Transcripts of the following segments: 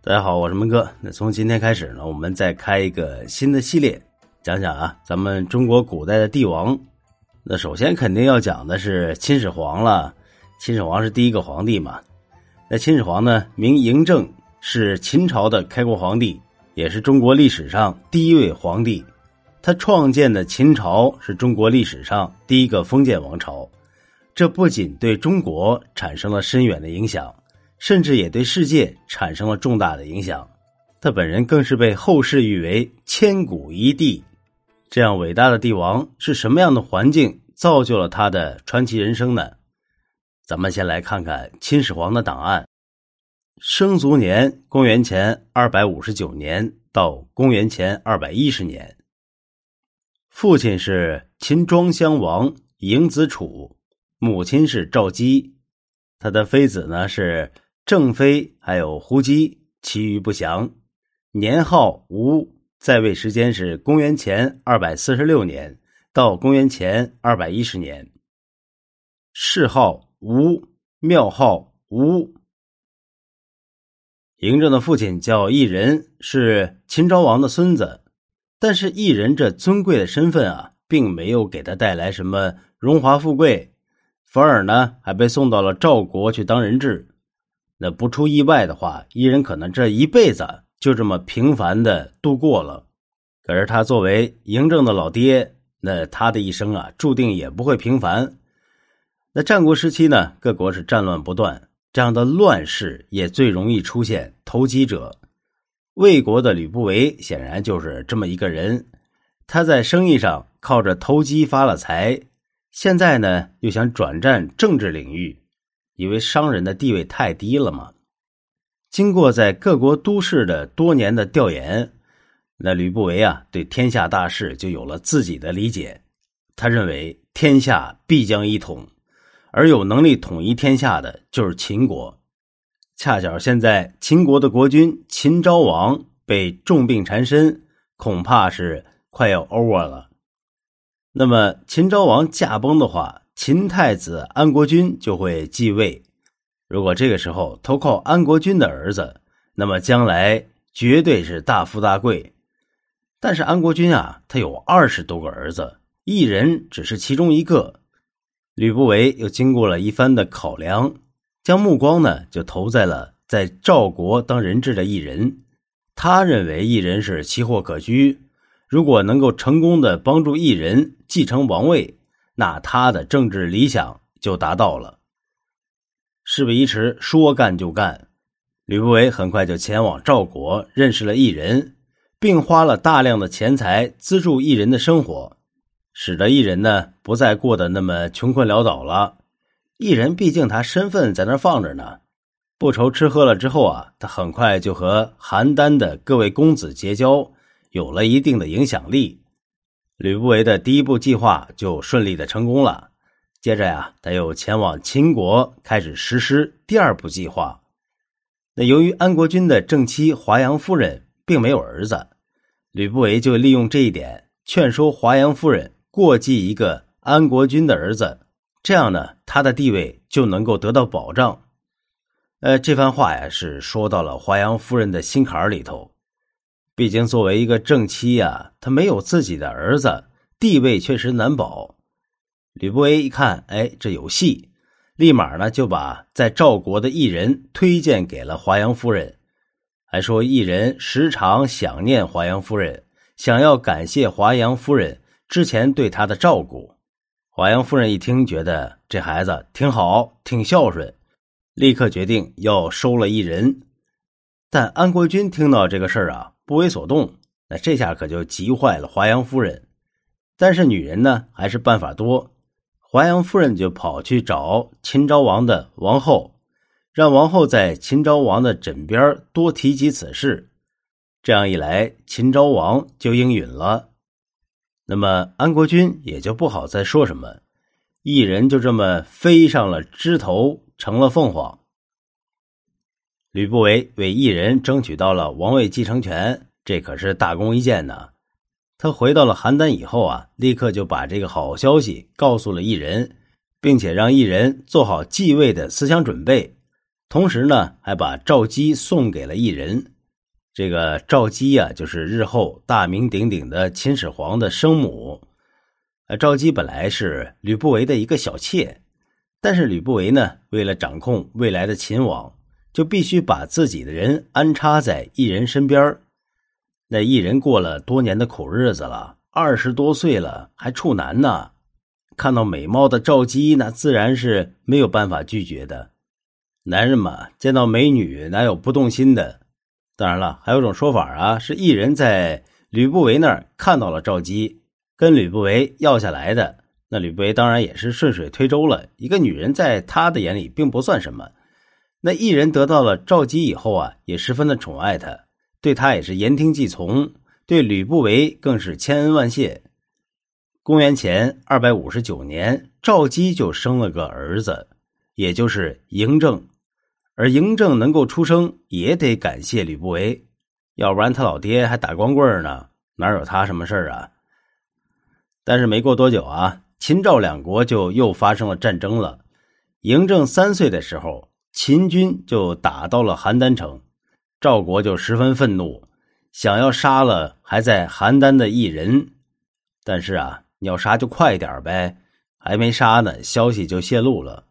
大家好，我是门哥。那从今天开始呢，我们再开一个新的系列，讲讲啊，咱们中国古代的帝王。那首先肯定要讲的是秦始皇了。秦始皇是第一个皇帝嘛？那秦始皇呢，名嬴政，是秦朝的开国皇帝，也是中国历史上第一位皇帝。他创建的秦朝是中国历史上第一个封建王朝，这不仅对中国产生了深远的影响。甚至也对世界产生了重大的影响，他本人更是被后世誉为千古一帝。这样伟大的帝王是什么样的环境造就了他的传奇人生呢？咱们先来看看秦始皇的档案：生卒年公元前二百五十九年到公元前二百一十年，父亲是秦庄襄王嬴子楚，母亲是赵姬，他的妃子呢是。郑妃还有胡姬，其余不详。年号吴，在位时间是公元前二百四十六年到公元前二百一十年。谥号吴，庙号吴。嬴政的父亲叫异人，是秦昭王的孙子。但是异人这尊贵的身份啊，并没有给他带来什么荣华富贵，反而呢，还被送到了赵国去当人质。那不出意外的话，异人可能这一辈子就这么平凡的度过了。可是他作为嬴政的老爹，那他的一生啊，注定也不会平凡。那战国时期呢，各国是战乱不断，这样的乱世也最容易出现投机者。魏国的吕不韦显然就是这么一个人，他在生意上靠着投机发了财，现在呢又想转战政治领域。以为商人的地位太低了嘛。经过在各国都市的多年的调研，那吕不韦啊，对天下大事就有了自己的理解。他认为天下必将一统，而有能力统一天下的就是秦国。恰巧现在秦国的国君秦昭王被重病缠身，恐怕是快要 over 了。那么秦昭王驾崩的话。秦太子安国君就会继位，如果这个时候投靠安国君的儿子，那么将来绝对是大富大贵。但是安国君啊，他有二十多个儿子，一人只是其中一个。吕不韦又经过了一番的考量，将目光呢就投在了在赵国当人质的异人。他认为异人是奇货可居，如果能够成功的帮助异人继承王位。那他的政治理想就达到了。事不宜迟，说干就干。吕不韦很快就前往赵国，认识了异人，并花了大量的钱财资助异人的生活，使得异人呢不再过得那么穷困潦倒了。异人毕竟他身份在那放着呢，不愁吃喝了之后啊，他很快就和邯郸的各位公子结交，有了一定的影响力。吕不韦的第一步计划就顺利的成功了。接着呀，他又前往秦国，开始实施第二步计划。那由于安国君的正妻华阳夫人并没有儿子，吕不韦就利用这一点，劝说华阳夫人过继一个安国君的儿子，这样呢，他的地位就能够得到保障。呃，这番话呀，是说到了华阳夫人的心坎里头。毕竟，作为一个正妻呀，她没有自己的儿子，地位确实难保。吕不韦一看，哎，这有戏，立马呢就把在赵国的异人推荐给了华阳夫人，还说异人时常想念华阳夫人，想要感谢华阳夫人之前对他的照顾。华阳夫人一听，觉得这孩子挺好，挺孝顺，立刻决定要收了异人。但安国君听到这个事儿啊。不为所动，那这下可就急坏了华阳夫人。但是女人呢，还是办法多。华阳夫人就跑去找秦昭王的王后，让王后在秦昭王的枕边多提及此事。这样一来，秦昭王就应允了。那么安国君也就不好再说什么，一人就这么飞上了枝头，成了凤凰。吕不韦为异人争取到了王位继承权，这可是大功一件呢。他回到了邯郸以后啊，立刻就把这个好消息告诉了异人，并且让异人做好继位的思想准备。同时呢，还把赵姬送给了异人。这个赵姬呀，就是日后大名鼎鼎的秦始皇的生母。呃，赵姬本来是吕不韦的一个小妾，但是吕不韦呢，为了掌控未来的秦王，就必须把自己的人安插在异人身边那异人过了多年的苦日子了，二十多岁了还处男呢，看到美貌的赵姬，那自然是没有办法拒绝的。男人嘛，见到美女哪有不动心的？当然了，还有种说法啊，是异人在吕不韦那儿看到了赵姬，跟吕不韦要下来的。那吕不韦当然也是顺水推舟了，一个女人在他的眼里并不算什么。那异人得到了赵姬以后啊，也十分的宠爱她。对他也是言听计从，对吕不韦更是千恩万谢。公元前二百五十九年，赵姬就生了个儿子，也就是嬴政。而嬴政能够出生，也得感谢吕不韦，要不然他老爹还打光棍呢，哪有他什么事啊？但是没过多久啊，秦赵两国就又发生了战争了。嬴政三岁的时候，秦军就打到了邯郸城。赵国就十分愤怒，想要杀了还在邯郸的异人，但是啊，你要杀就快点呗，还没杀呢，消息就泄露了。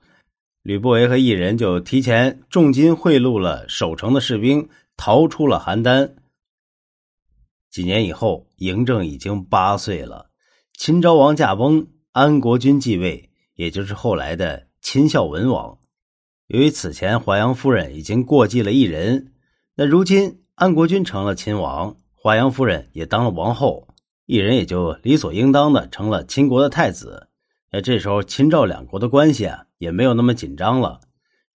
吕不韦和异人就提前重金贿赂了守城的士兵，逃出了邯郸。几年以后，嬴政已经八岁了，秦昭王驾崩，安国君继位，也就是后来的秦孝文王。由于此前华阳夫人已经过继了异人。那如今安国君成了秦王，华阳夫人也当了王后，异人也就理所应当的成了秦国的太子。那这时候秦赵两国的关系啊也没有那么紧张了，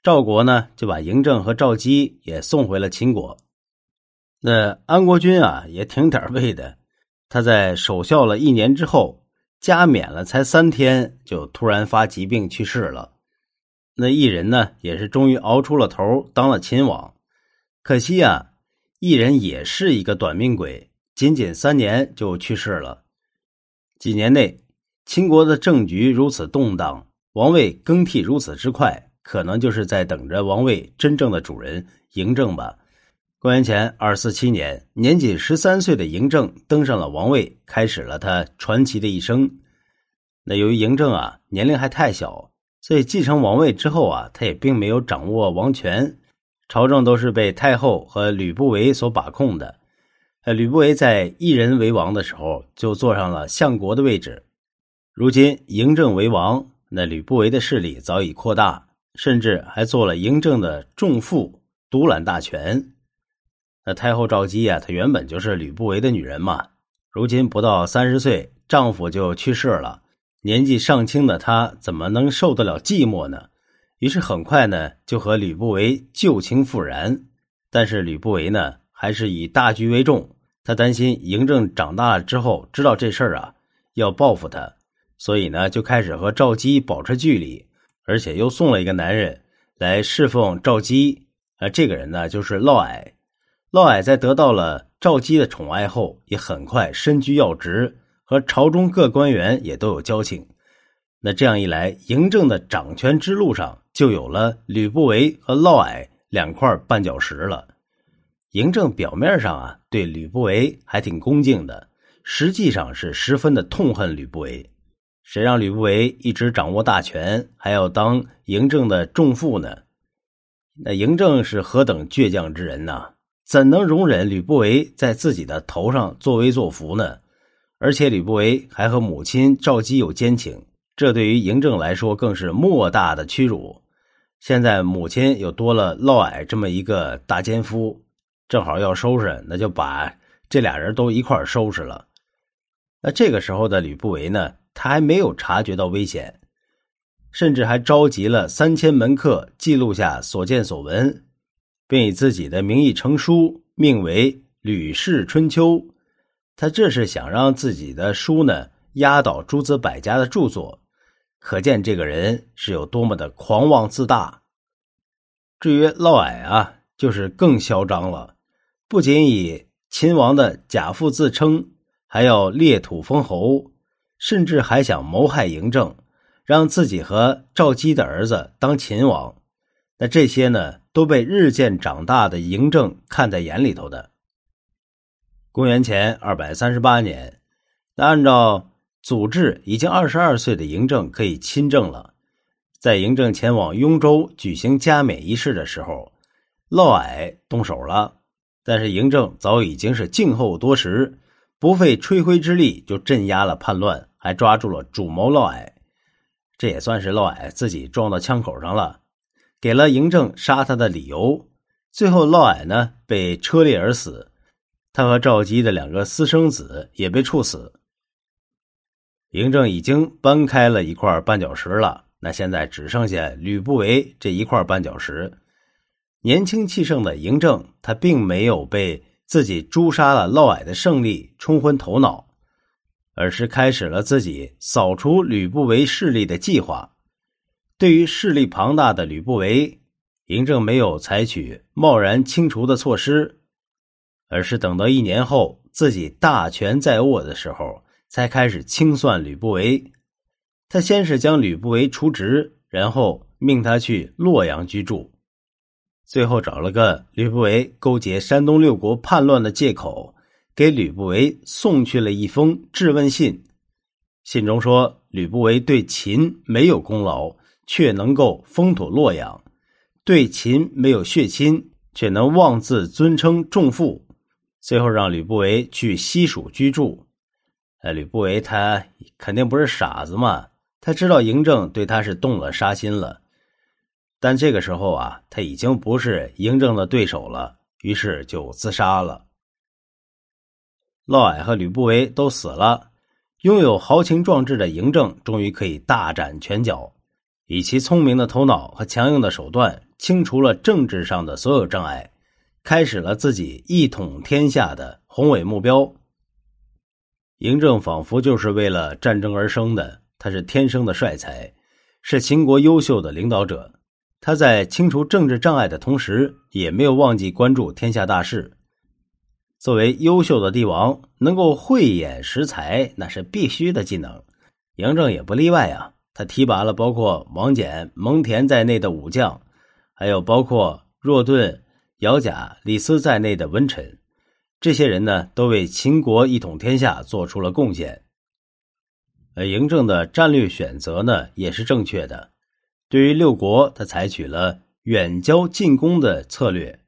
赵国呢就把嬴政和赵姬也送回了秦国。那安国君啊也挺点背的，他在守孝了一年之后，加冕了才三天就突然发疾病去世了。那异人呢也是终于熬出了头，当了秦王。可惜啊，异人也是一个短命鬼，仅仅三年就去世了。几年内，秦国的政局如此动荡，王位更替如此之快，可能就是在等着王位真正的主人嬴政吧。公元前二四七年，年仅十三岁的嬴政登上了王位，开始了他传奇的一生。那由于嬴政啊年龄还太小，所以继承王位之后啊，他也并没有掌握王权。朝政都是被太后和吕不韦所把控的。呃，吕不韦在一人为王的时候，就坐上了相国的位置。如今嬴政为王，那吕不韦的势力早已扩大，甚至还做了嬴政的重父，独揽大权。那太后赵姬啊，她原本就是吕不韦的女人嘛。如今不到三十岁，丈夫就去世了，年纪尚轻的他怎么能受得了寂寞呢？于是很快呢，就和吕不韦旧情复燃。但是吕不韦呢，还是以大局为重。他担心嬴政长大了之后知道这事儿啊，要报复他，所以呢，就开始和赵姬保持距离，而且又送了一个男人来侍奉赵姬。啊，这个人呢，就是嫪毐。嫪毐在得到了赵姬的宠爱后，也很快身居要职，和朝中各官员也都有交情。那这样一来，嬴政的掌权之路上就有了吕不韦和嫪毐两块绊脚石了。嬴政表面上啊对吕不韦还挺恭敬的，实际上是十分的痛恨吕不韦。谁让吕不韦一直掌握大权，还要当嬴政的重父呢？那嬴政是何等倔强之人呐？怎能容忍吕不韦在自己的头上作威作福呢？而且吕不韦还和母亲赵姬有奸情。这对于嬴政来说更是莫大的屈辱。现在母亲又多了嫪毐这么一个大奸夫，正好要收拾，那就把这俩人都一块收拾了。那这个时候的吕不韦呢，他还没有察觉到危险，甚至还召集了三千门客，记录下所见所闻，并以自己的名义成书，命为《吕氏春秋》。他这是想让自己的书呢压倒诸子百家的著作。可见这个人是有多么的狂妄自大。至于嫪毐啊，就是更嚣张了，不仅以秦王的假父自称，还要裂土封侯，甚至还想谋害嬴政，让自己和赵姬的儿子当秦王。那这些呢，都被日渐长大的嬴政看在眼里头的。公元前二百三十八年，那按照祖制，已经二十二岁的嬴政可以亲政了。在嬴政前往雍州举行加冕仪式的时候，嫪毐动手了。但是嬴政早已经是静候多时，不费吹灰之力就镇压了叛乱，还抓住了主谋嫪毐。这也算是嫪毐自己撞到枪口上了，给了嬴政杀他的理由。最后，嫪毐呢被车裂而死。他和赵姬的两个私生子也被处死。嬴政已经搬开了一块绊脚石了，那现在只剩下吕不韦这一块绊脚石。年轻气盛的嬴政，他并没有被自己诛杀了嫪毐的胜利冲昏头脑，而是开始了自己扫除吕不韦势力的计划。对于势力庞大的吕不韦，嬴政没有采取贸然清除的措施。而是等到一年后自己大权在握的时候，才开始清算吕不韦。他先是将吕不韦除职，然后命他去洛阳居住，最后找了个吕不韦勾结山东六国叛乱的借口，给吕不韦送去了一封质问信。信中说，吕不韦对秦没有功劳，却能够封土洛阳；对秦没有血亲，却能妄自尊称重父。最后让吕不韦去西蜀居住，哎，吕不韦他肯定不是傻子嘛，他知道嬴政对他是动了杀心了，但这个时候啊，他已经不是嬴政的对手了，于是就自杀了。嫪毐和吕不韦都死了，拥有豪情壮志的嬴政终于可以大展拳脚，以其聪明的头脑和强硬的手段，清除了政治上的所有障碍。开始了自己一统天下的宏伟目标。嬴政仿佛就是为了战争而生的，他是天生的帅才，是秦国优秀的领导者。他在清除政治障碍的同时，也没有忘记关注天下大事。作为优秀的帝王，能够慧眼识才，那是必须的技能。嬴政也不例外啊，他提拔了包括王翦、蒙恬在内的武将，还有包括若顿。姚贾、李斯在内的文臣，这些人呢，都为秦国一统天下做出了贡献。而嬴政的战略选择呢，也是正确的。对于六国，他采取了远交近攻的策略，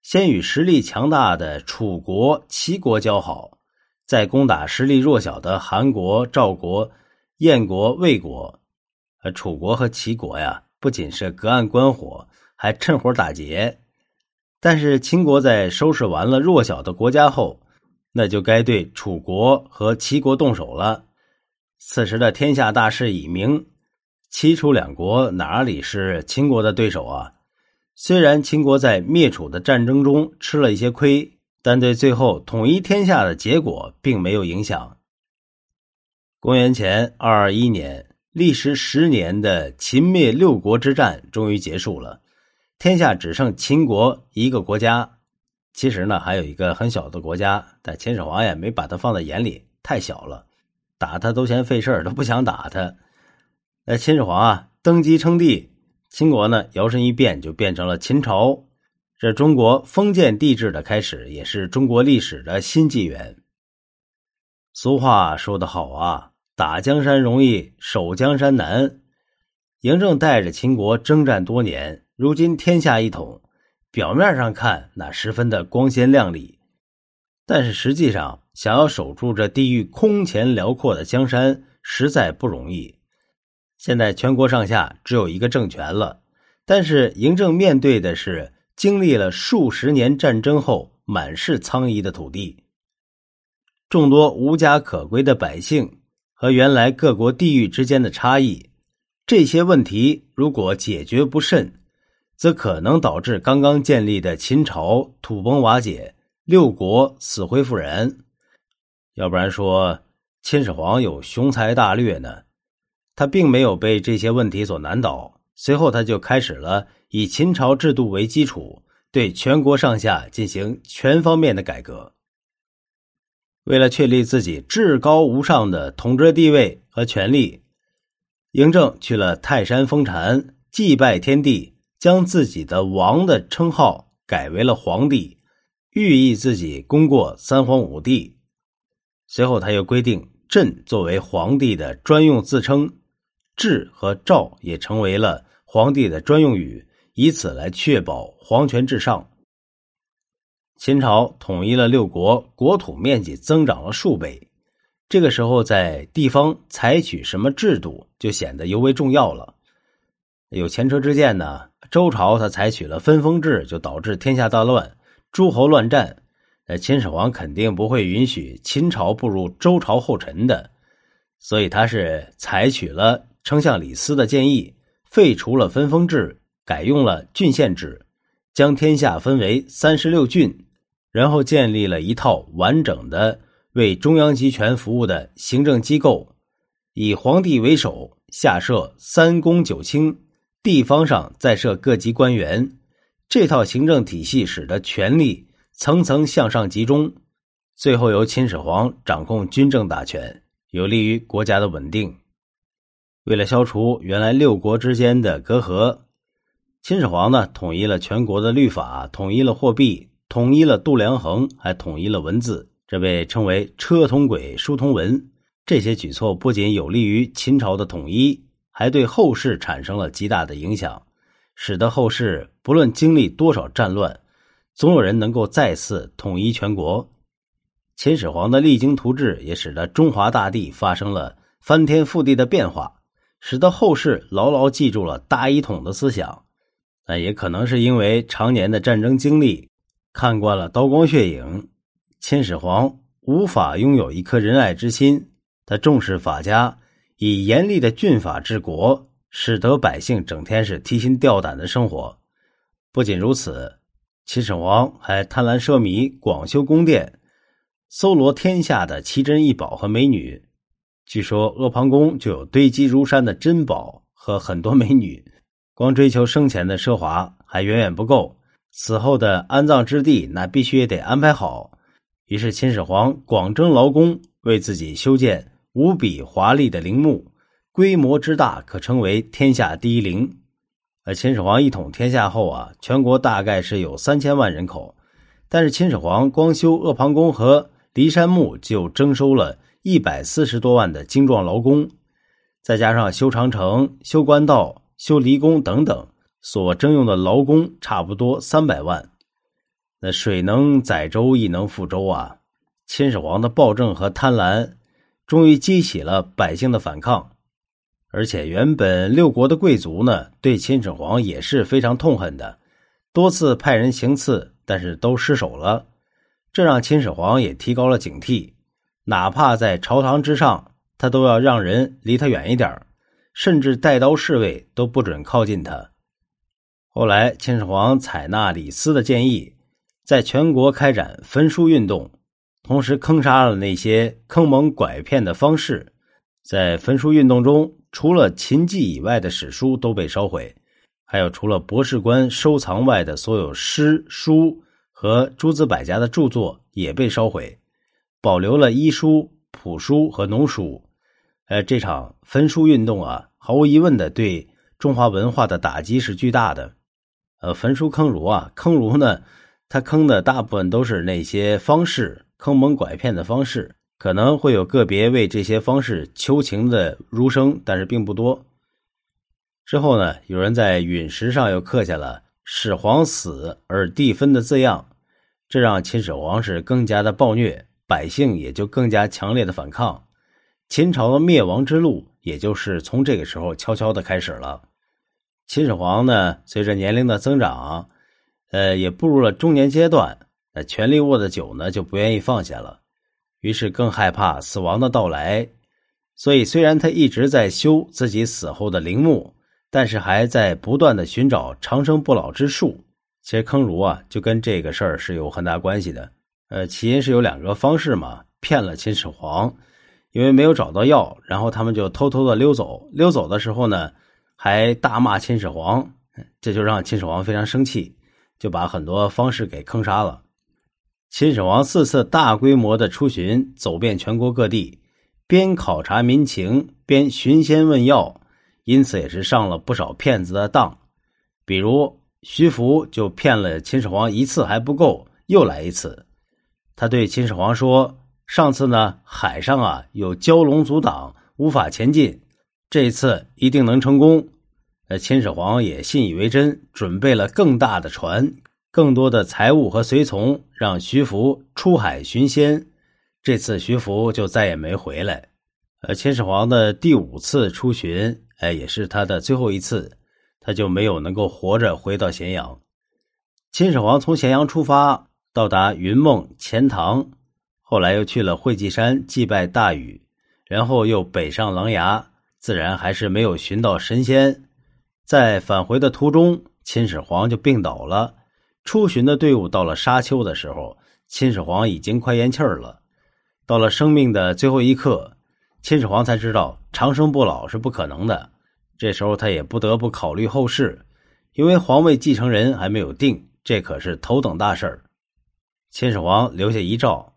先与实力强大的楚国、齐国交好，再攻打实力弱小的韩国、赵国、燕国、魏国。而楚国和齐国呀，不仅是隔岸观火，还趁火打劫。但是秦国在收拾完了弱小的国家后，那就该对楚国和齐国动手了。此时的天下大势已明，齐楚两国哪里是秦国的对手啊？虽然秦国在灭楚的战争中吃了一些亏，但对最后统一天下的结果并没有影响。公元前二二一年，历时十年的秦灭六国之战终于结束了。天下只剩秦国一个国家，其实呢还有一个很小的国家，但秦始皇也没把他放在眼里，太小了，打他都嫌费事儿，都不想打他。那秦始皇啊登基称帝，秦国呢摇身一变就变成了秦朝，这中国封建帝制的开始，也是中国历史的新纪元。俗话说得好啊，打江山容易守江山难。嬴政带着秦国征战多年。如今天下一统，表面上看那十分的光鲜亮丽，但是实际上想要守住这地域空前辽阔的江山，实在不容易。现在全国上下只有一个政权了，但是嬴政面对的是经历了数十年战争后满是苍夷的土地，众多无家可归的百姓和原来各国地域之间的差异，这些问题如果解决不慎。则可能导致刚刚建立的秦朝土崩瓦解，六国死灰复燃。要不然说秦始皇有雄才大略呢？他并没有被这些问题所难倒。随后，他就开始了以秦朝制度为基础，对全国上下进行全方面的改革。为了确立自己至高无上的统治地位和权力，嬴政去了泰山封禅，祭拜天地。将自己的王的称号改为了皇帝，寓意自己功过三皇五帝。随后他又规定，朕作为皇帝的专用自称，制和诏也成为了皇帝的专用语，以此来确保皇权至上。秦朝统一了六国，国土面积增长了数倍。这个时候，在地方采取什么制度就显得尤为重要了。有前车之鉴呢，周朝他采取了分封制，就导致天下大乱，诸侯乱战。呃秦始皇肯定不会允许秦朝步入周朝后尘的，所以他是采取了丞相李斯的建议，废除了分封制，改用了郡县制，将天下分为三十六郡，然后建立了一套完整的。为中央集权服务的行政机构，以皇帝为首，下设三公九卿，地方上再设各级官员。这套行政体系使得权力层层向上集中，最后由秦始皇掌控军政大权，有利于国家的稳定。为了消除原来六国之间的隔阂，秦始皇呢统一了全国的律法，统一了货币，统一了度量衡，还统一了文字。这被称为“车同轨，书同文”。这些举措不仅有利于秦朝的统一，还对后世产生了极大的影响，使得后世不论经历多少战乱，总有人能够再次统一全国。秦始皇的励精图治，也使得中华大地发生了翻天覆地的变化，使得后世牢牢记住了大一统的思想。那也可能是因为常年的战争经历，看惯了刀光血影。秦始皇无法拥有一颗仁爱之心，他重视法家，以严厉的峻法治国，使得百姓整天是提心吊胆的生活。不仅如此，秦始皇还贪婪奢靡，广修宫殿，搜罗天下的奇珍异宝和美女。据说阿房宫就有堆积如山的珍宝和很多美女。光追求生前的奢华还远远不够，死后的安葬之地那必须也得安排好。于是，秦始皇广征劳工，为自己修建无比华丽的陵墓，规模之大，可称为天下第一陵。而秦始皇一统天下后啊，全国大概是有三千万人口，但是秦始皇光修阿房宫和骊山墓就征收了一百四十多万的精壮劳工，再加上修长城、修官道、修离宫等等，所征用的劳工差不多三百万。那水能载舟，亦能覆舟啊！秦始皇的暴政和贪婪，终于激起了百姓的反抗。而且，原本六国的贵族呢，对秦始皇也是非常痛恨的，多次派人行刺，但是都失手了。这让秦始皇也提高了警惕，哪怕在朝堂之上，他都要让人离他远一点甚至带刀侍卫都不准靠近他。后来，秦始皇采纳李斯的建议。在全国开展焚书运动，同时坑杀了那些坑蒙拐骗的方士。在焚书运动中，除了秦记以外的史书都被烧毁，还有除了博士官收藏外的所有诗书和诸子百家的著作也被烧毁，保留了医书、谱书和农书。呃，这场焚书运动啊，毫无疑问的对中华文化的打击是巨大的。呃，焚书坑儒啊，坑儒呢？他坑的大部分都是那些方士，坑蒙拐骗的方式，可能会有个别为这些方式求情的儒生，但是并不多。之后呢，有人在陨石上又刻下了“始皇死而地分”的字样，这让秦始皇是更加的暴虐，百姓也就更加强烈的反抗，秦朝的灭亡之路也就是从这个时候悄悄的开始了。秦始皇呢，随着年龄的增长。呃，也步入了中年阶段，那权力握的久呢，就不愿意放下了，于是更害怕死亡的到来。所以，虽然他一直在修自己死后的陵墓，但是还在不断的寻找长生不老之术。其实，坑儒啊，就跟这个事儿是有很大关系的。呃，起因是有两个方式嘛，骗了秦始皇，因为没有找到药，然后他们就偷偷的溜走。溜走的时候呢，还大骂秦始皇，这就让秦始皇非常生气。就把很多方士给坑杀了。秦始皇四次大规模的出巡，走遍全国各地，边考察民情，边寻仙问药，因此也是上了不少骗子的当。比如徐福就骗了秦始皇一次还不够，又来一次。他对秦始皇说：“上次呢，海上啊有蛟龙阻挡，无法前进，这次一定能成功。”呃，秦始皇也信以为真，准备了更大的船、更多的财物和随从，让徐福出海寻仙。这次徐福就再也没回来。呃，秦始皇的第五次出巡，哎，也是他的最后一次。他就没有能够活着回到咸阳。秦始皇从咸阳出发，到达云梦、钱塘，后来又去了会稽山祭拜大禹，然后又北上琅琊，自然还是没有寻到神仙。在返回的途中，秦始皇就病倒了。出巡的队伍到了沙丘的时候，秦始皇已经快咽气儿了。到了生命的最后一刻，秦始皇才知道长生不老是不可能的。这时候他也不得不考虑后事，因为皇位继承人还没有定，这可是头等大事儿。秦始皇留下遗诏，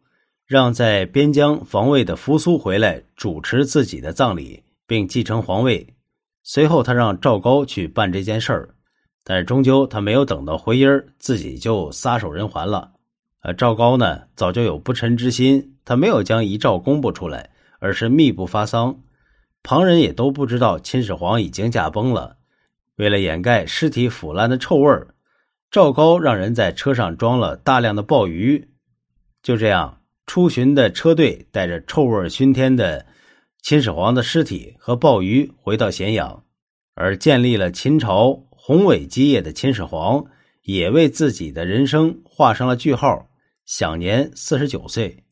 让在边疆防卫的扶苏回来主持自己的葬礼，并继承皇位。随后他让赵高去办这件事儿，但是终究他没有等到回音自己就撒手人寰了。呃，赵高呢早就有不臣之心，他没有将遗诏公布出来，而是密不发丧。旁人也都不知道秦始皇已经驾崩了。为了掩盖尸体腐烂的臭味儿，赵高让人在车上装了大量的鲍鱼。就这样，出巡的车队带着臭味熏天的秦始皇的尸体和鲍鱼回到咸阳，而建立了秦朝宏伟基业的秦始皇也为自己的人生画上了句号，享年四十九岁。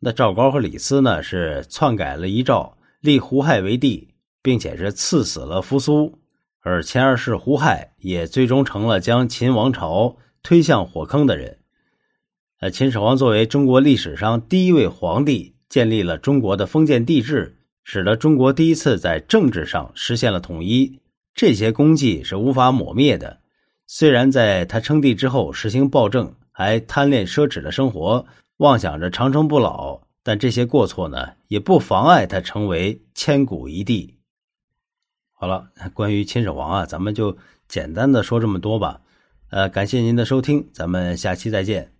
那赵高和李斯呢，是篡改了遗诏。立胡亥为帝，并且是赐死了扶苏，而前二世胡亥也最终成了将秦王朝推向火坑的人。呃，秦始皇作为中国历史上第一位皇帝，建立了中国的封建帝制，使得中国第一次在政治上实现了统一。这些功绩是无法抹灭的。虽然在他称帝之后实行暴政，还贪恋奢侈的生活，妄想着长生不老。但这些过错呢，也不妨碍他成为千古一帝。好了，关于秦始皇啊，咱们就简单的说这么多吧。呃，感谢您的收听，咱们下期再见。